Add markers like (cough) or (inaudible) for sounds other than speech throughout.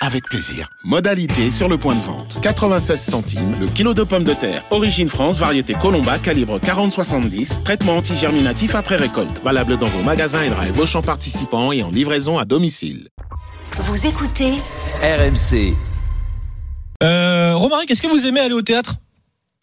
avec plaisir. Modalité sur le point de vente. 96 centimes le kilo de pommes de terre. Origine France, variété Colomba, calibre 40-70. Traitement antigerminatif après récolte. Valable dans vos magasins et drive Auchan participants et en livraison à domicile. Vous écoutez RMC. Euh, Romaric, est-ce que vous aimez aller au théâtre?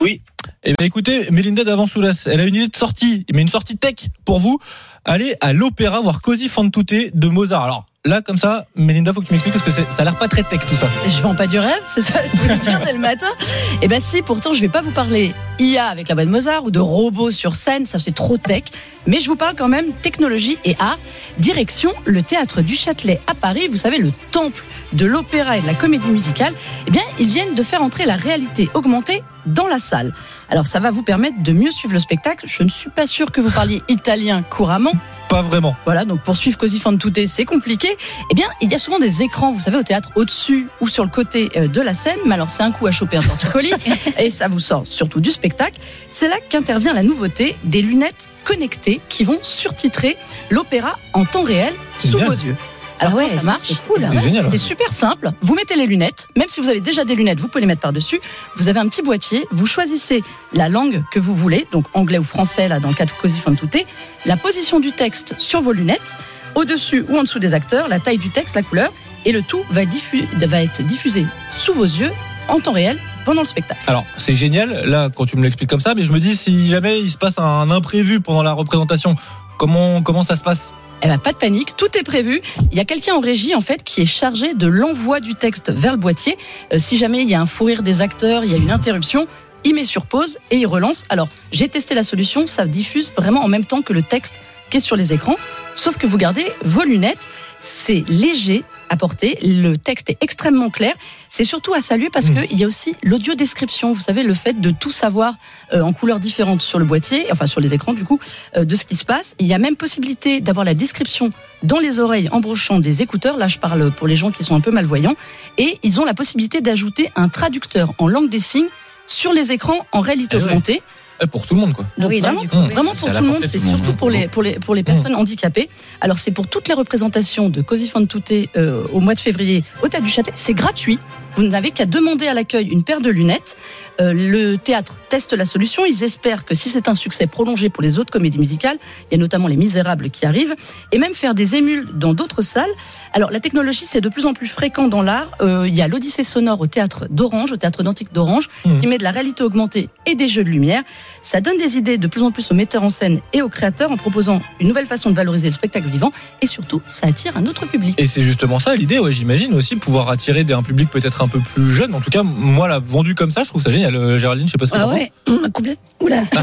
Oui. Eh bien, écoutez, Mélinda d'Avansoulas, elle a une idée de sortie, mais une sortie tech pour vous. Allez à l'opéra voir Così fan tutte de Mozart. Alors là, comme ça, Mélinda, faut que tu m'expliques parce que ça a l'air pas très tech tout ça. Je vends pas du rêve, c'est ça que vous le dire dès le matin (laughs) Eh ben si, pourtant je vais pas vous parler IA avec la voix de Mozart ou de robots sur scène, ça c'est trop tech. Mais je vous parle quand même technologie et art. Direction le théâtre du Châtelet à Paris, vous savez le temple de l'opéra et de la comédie musicale. Eh bien, ils viennent de faire entrer la réalité augmentée dans la salle. Alors ça va vous permettre de mieux suivre le spectacle. Je ne suis pas sûre que vous parliez italien couramment. Pas vraiment. Voilà, donc pour suivre Così fan tutte, c'est compliqué. Eh bien, il y a souvent des écrans, vous savez, au théâtre, au-dessus ou sur le côté euh, de la scène. Mais alors, c'est un coup à choper un torticolis (laughs) et ça vous sort surtout du spectacle. C'est là qu'intervient la nouveauté des lunettes connectées qui vont surtitrer l'opéra en temps réel sous vos yeux. Alors, Ah ouais, ça marche c'est cool. C'est génial. c'est super simple. Vous mettez les lunettes. Même si vous avez déjà des lunettes, vous pouvez les mettre par-dessus. Vous avez un petit boîtier. Vous choisissez la langue que vous voulez, donc anglais ou français, là, dans le cas de Così fan tutte. La position du texte sur vos lunettes, au-dessus ou en dessous des acteurs, la taille du texte, la couleur. Et le tout va, diffu- va être diffusé sous vos yeux en temps réel pendant le spectacle. Alors, c'est génial, là, quand tu me l'expliques comme ça, mais je me dis, si jamais il se passe un imprévu pendant la représentation, comment, comment ça se passe? Eh ben, pas de panique, tout est prévu. Il y a quelqu'un en régie en fait qui est chargé de l'envoi du texte vers le boîtier. Euh, si jamais il y a un fou rire des acteurs, il y a une interruption, il met sur pause et il relance. Alors j'ai testé la solution, ça diffuse vraiment en même temps que le texte qui est sur les écrans. Sauf que vous gardez vos lunettes, c'est léger porter, le texte est extrêmement clair. C'est surtout à saluer parce Mmh. qu'il y a aussi l'audio description. Vous savez, le fait de tout savoir euh, en couleurs différentes sur le boîtier, enfin sur les écrans du coup, euh, de ce qui se passe. Il y a même possibilité d'avoir la description dans les oreilles en brochant des écouteurs. Là, je parle pour les gens qui sont un peu malvoyants. Et ils ont la possibilité d'ajouter un traducteur en langue des signes sur les écrans en réalité Ah ouais. augmentée. Eh, Pour tout le monde, quoi. Donc Oui, vraiment, coup, pour tout le monde, c'est surtout hein. pour les, pour les, pour les personnes handicapées. Alors c'est pour toutes les représentations de Così fan tutte euh, au mois de février au Théâtre du Châtelet. C'est gratuit. Vous n'avez qu'à demander à l'accueil une paire de lunettes. Euh, le théâtre teste la solution. Ils espèrent que si c'est un succès prolongé pour les autres comédies musicales, il y a notamment Les Misérables qui arrivent, et même faire des émules dans d'autres salles. Alors la technologie, c'est de plus en plus fréquent dans l'art. Euh, il y a l'Odyssée sonore au théâtre d'Orange, au théâtre d'Antique d'Orange, Mhm. qui met de la réalité augmentée et des jeux de lumière. Ça donne des idées de plus en plus aux metteurs en scène et aux créateurs en proposant une nouvelle façon de valoriser le spectacle vivant, et surtout, ça attire un autre public. Et c'est justement ça l'idée, ouais, j'imagine aussi, pouvoir attirer un public peut-être un peu plus jeune. En tout cas, moi, là, vendu comme ça, je trouve ça génial. Euh, Géraldine, je sais pas ce que Ah ouais, (clears throat) complètement. Oula. (laughs)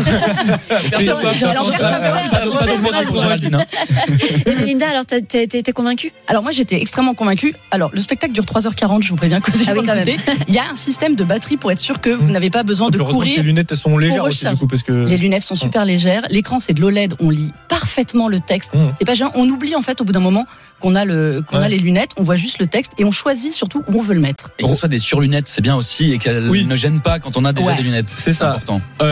Un (laughs) Linda, alors été convaincue? Alors moi j'étais extrêmement convaincue. Alors le spectacle dure 3h40, je vous préviens que Ah oui, quand même. Il y a un système de batterie pour être sûr que vous n'avez pas besoin de courir. les lunettes sont légères aussi, du coup, parce que. Les lunettes sont super légères. L'écran c'est de l'OLED, on lit parfaitement le texte. Mmh. C'est pas gênant. On oublie en fait au bout d'un moment qu'on a le qu'on a les lunettes, on voit juste le texte et on choisit surtout où on veut le mettre. Et que ce soit des surlunettes, c'est bien aussi, et qu'elles Oui. ne gênent pas quand on a déjà Ouais. des lunettes. C'est ça. important.